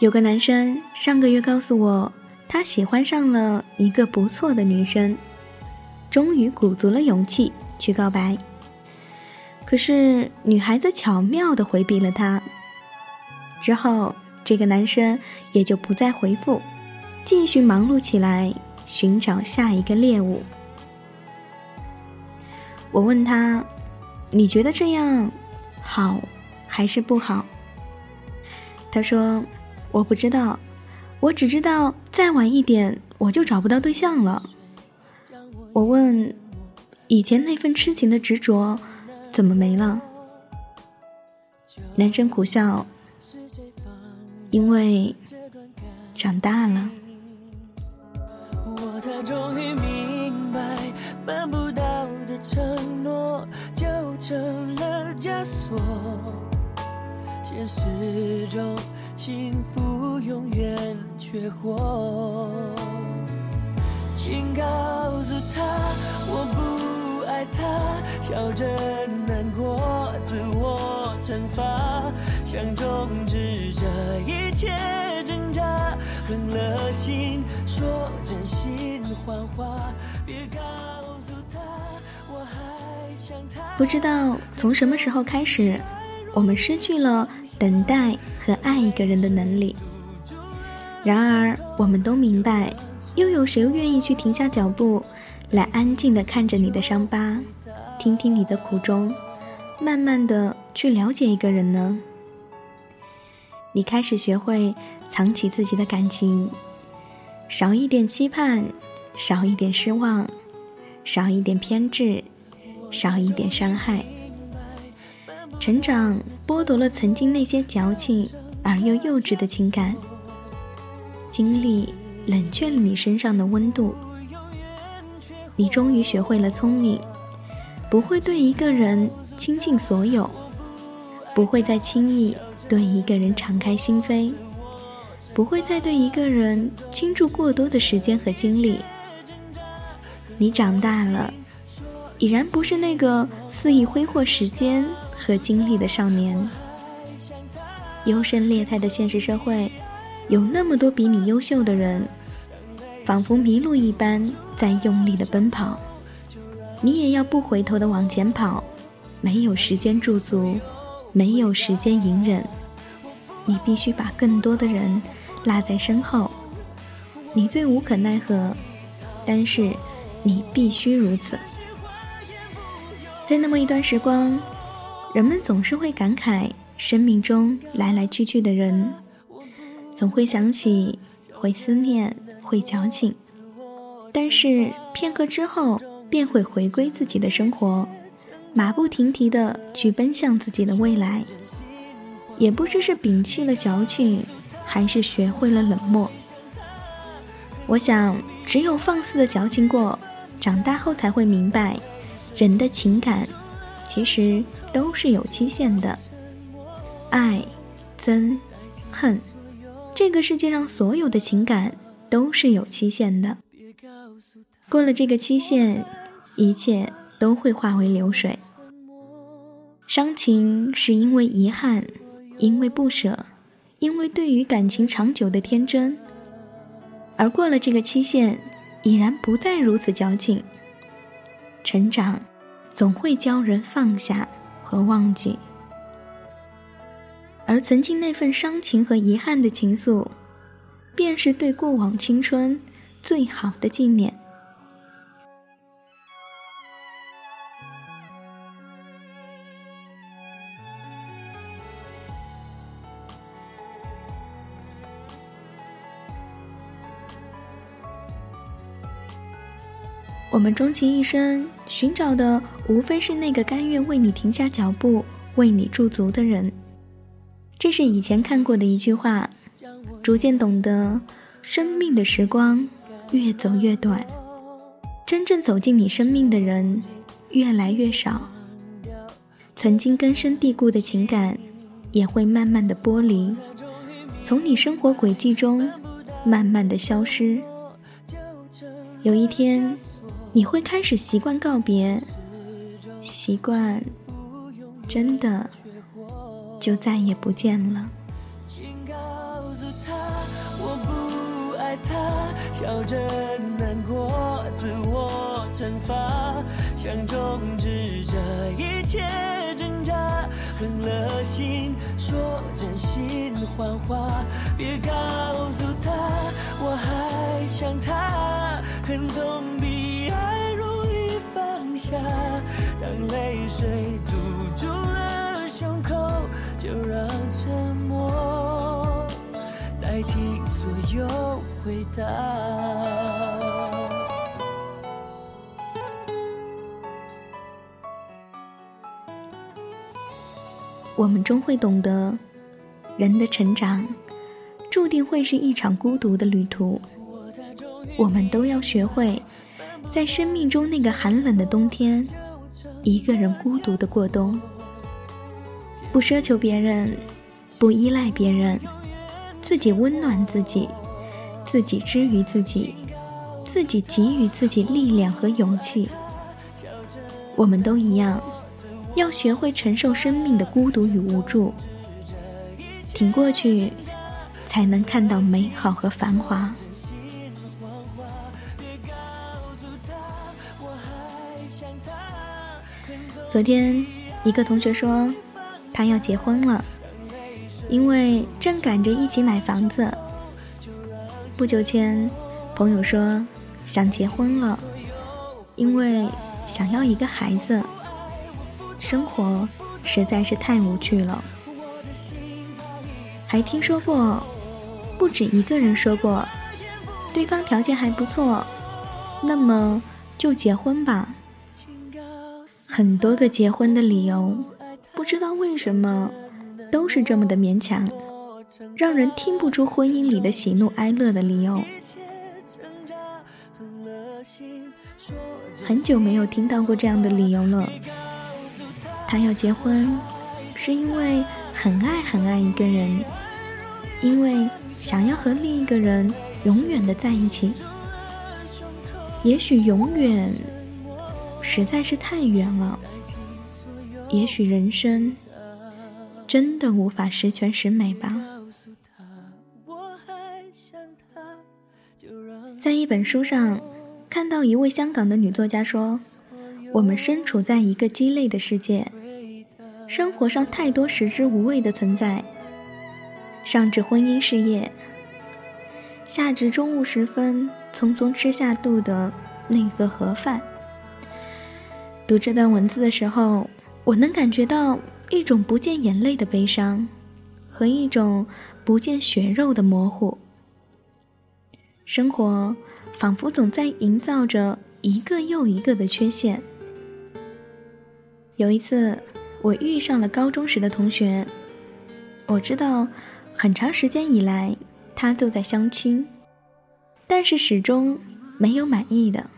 有个男生上个月告诉我，他喜欢上了一个不错的女生，终于鼓足了勇气去告白。可是女孩子巧妙的回避了他。之后，这个男生也就不再回复，继续忙碌起来，寻找下一个猎物。我问他：“你觉得这样好还是不好？”他说：“我不知道，我只知道再晚一点我就找不到对象了。”我问：“以前那份痴情的执着怎么没了？”男生苦笑：“因为长大了。”承诺就成了枷锁，现实中幸福永远缺货。请告诉他我不爱他，笑着难过，自我惩罚，想终止这一切挣扎，狠了心说真心谎话，别告诉他我还想他。不知道从什么时候开始，我们失去了等待和爱一个人的能力。然而，我们都明白，又有谁愿意去停下脚步，来安静的看着你的伤疤，听听你的苦衷，慢慢的去了解一个人呢？你开始学会藏起自己的感情，少一点期盼，少一点失望，少一点偏执。少一点伤害，成长剥夺了曾经那些矫情而又幼稚的情感，经历冷却了你身上的温度。你终于学会了聪明，不会对一个人倾尽所有，不会再轻易对一个人敞开心扉，不会再对一个人倾注过多的时间和精力。你长大了。已然不是那个肆意挥霍时间和经历的少年。优胜劣汰的现实社会，有那么多比你优秀的人，仿佛迷路一般在用力的奔跑，你也要不回头的往前跑，没有时间驻足，没有时间隐忍，你必须把更多的人落在身后。你最无可奈何，但是你必须如此。在那么一段时光，人们总是会感慨生命中来来去去的人，总会想起，会思念，会矫情，但是片刻之后便会回归自己的生活，马不停蹄的去奔向自己的未来。也不知是摒弃了矫情，还是学会了冷漠。我想，只有放肆的矫情过，长大后才会明白。人的情感，其实都是有期限的。爱、憎、恨，这个世界上所有的情感都是有期限的。过了这个期限，一切都会化为流水。伤情是因为遗憾，因为不舍，因为对于感情长久的天真。而过了这个期限，已然不再如此矫情。成长，总会教人放下和忘记，而曾经那份伤情和遗憾的情愫，便是对过往青春最好的纪念。我们终其一生寻找的，无非是那个甘愿为你停下脚步、为你驻足的人。这是以前看过的一句话，逐渐懂得，生命的时光越走越短，真正走进你生命的人越来越少，曾经根深蒂固的情感也会慢慢的剥离，从你生活轨迹中慢慢的消失。有一天。你会开始习惯告别，习惯真的就再也不见了。请告诉他，笑着难过，自我惩罚，想终止这一切挣扎，狠了心说真心谎话，别告诉他我还想他，恨总下，当泪水堵住了胸口，就让沉默代替所有。回答。我们终会懂得，人的成长注定会是一场孤独的旅途。我们都要学会，在生命中那个寒冷的冬天，一个人孤独的过冬，不奢求别人，不依赖别人，自己温暖自己。自己治愈自己，自己给予自己力量和勇气。我们都一样，要学会承受生命的孤独与无助，挺过去，才能看到美好和繁华。昨天，一个同学说，他要结婚了，因为正赶着一起买房子。不久前，朋友说想结婚了，因为想要一个孩子。生活实在是太无趣了。还听说过，不止一个人说过，对方条件还不错，那么就结婚吧。很多个结婚的理由，不知道为什么，都是这么的勉强。让人听不出婚姻里的喜怒哀乐的理由。很久没有听到过这样的理由了。他要结婚，是因为很爱很爱一个人，因为想要和另一个人永远的在一起。也许永远实在是太远了，也许人生真的无法十全十美吧。在一本书上，看到一位香港的女作家说：“我们身处在一个鸡肋的世界，生活上太多食之无味的存在。上至婚姻事业，下至中午时分匆匆吃下肚的那个盒饭。”读这段文字的时候，我能感觉到一种不见眼泪的悲伤，和一种不见血肉的模糊。生活仿佛总在营造着一个又一个的缺陷。有一次，我遇上了高中时的同学，我知道很长时间以来他都在相亲，但是始终没有满意的。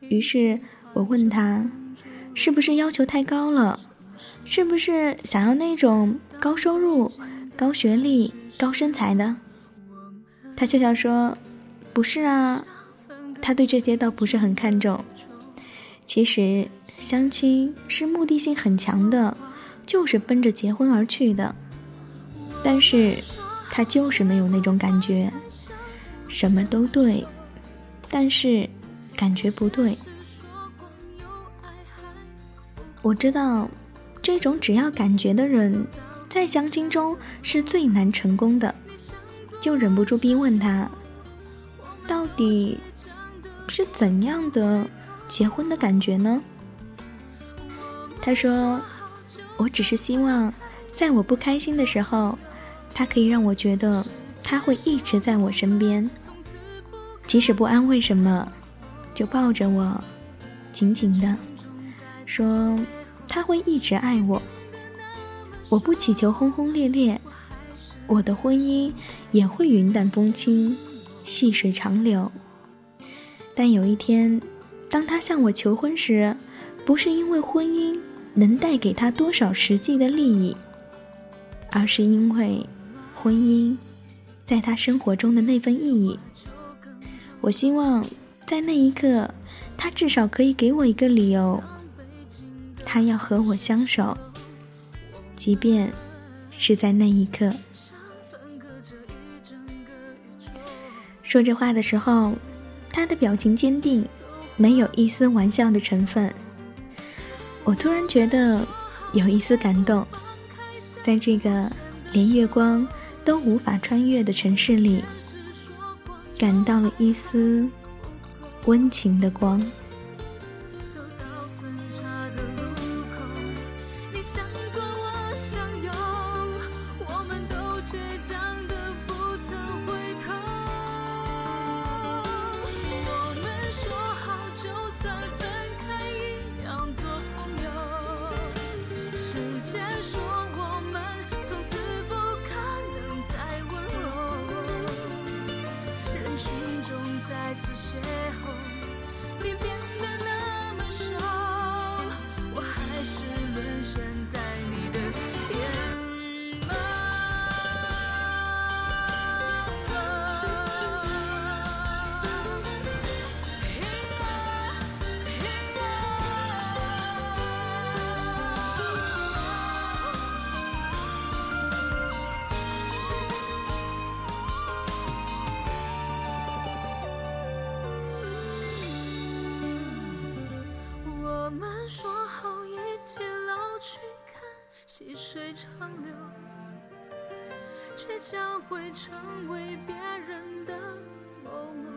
于是我问他，是不是要求太高了？是不是想要那种高收入、高学历、高身材的？他笑笑说：“不是啊，他对这些倒不是很看重。其实相亲是目的性很强的，就是奔着结婚而去的。但是他就是没有那种感觉，什么都对，但是感觉不对。我知道，这种只要感觉的人，在相亲中是最难成功的。”就忍不住逼问他，到底是怎样的结婚的感觉呢？他说：“我只是希望，在我不开心的时候，他可以让我觉得他会一直在我身边，即使不安慰什么，就抱着我，紧紧的，说他会一直爱我。我不祈求轰轰烈烈。”我的婚姻也会云淡风轻，细水长流。但有一天，当他向我求婚时，不是因为婚姻能带给他多少实际的利益，而是因为婚姻在他生活中的那份意义。我希望在那一刻，他至少可以给我一个理由，他要和我相守，即便是在那一刻。说这话的时候，他的表情坚定，没有一丝玩笑的成分。我突然觉得有一丝感动，在这个连月光都无法穿越的城市里，感到了一丝温情的光。们说好一起老去看细水长流，却将会成为别人的某某。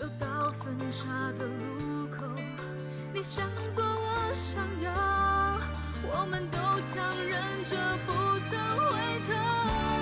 又到分岔的路口，你向左，我向右，我们都强忍着不曾回头。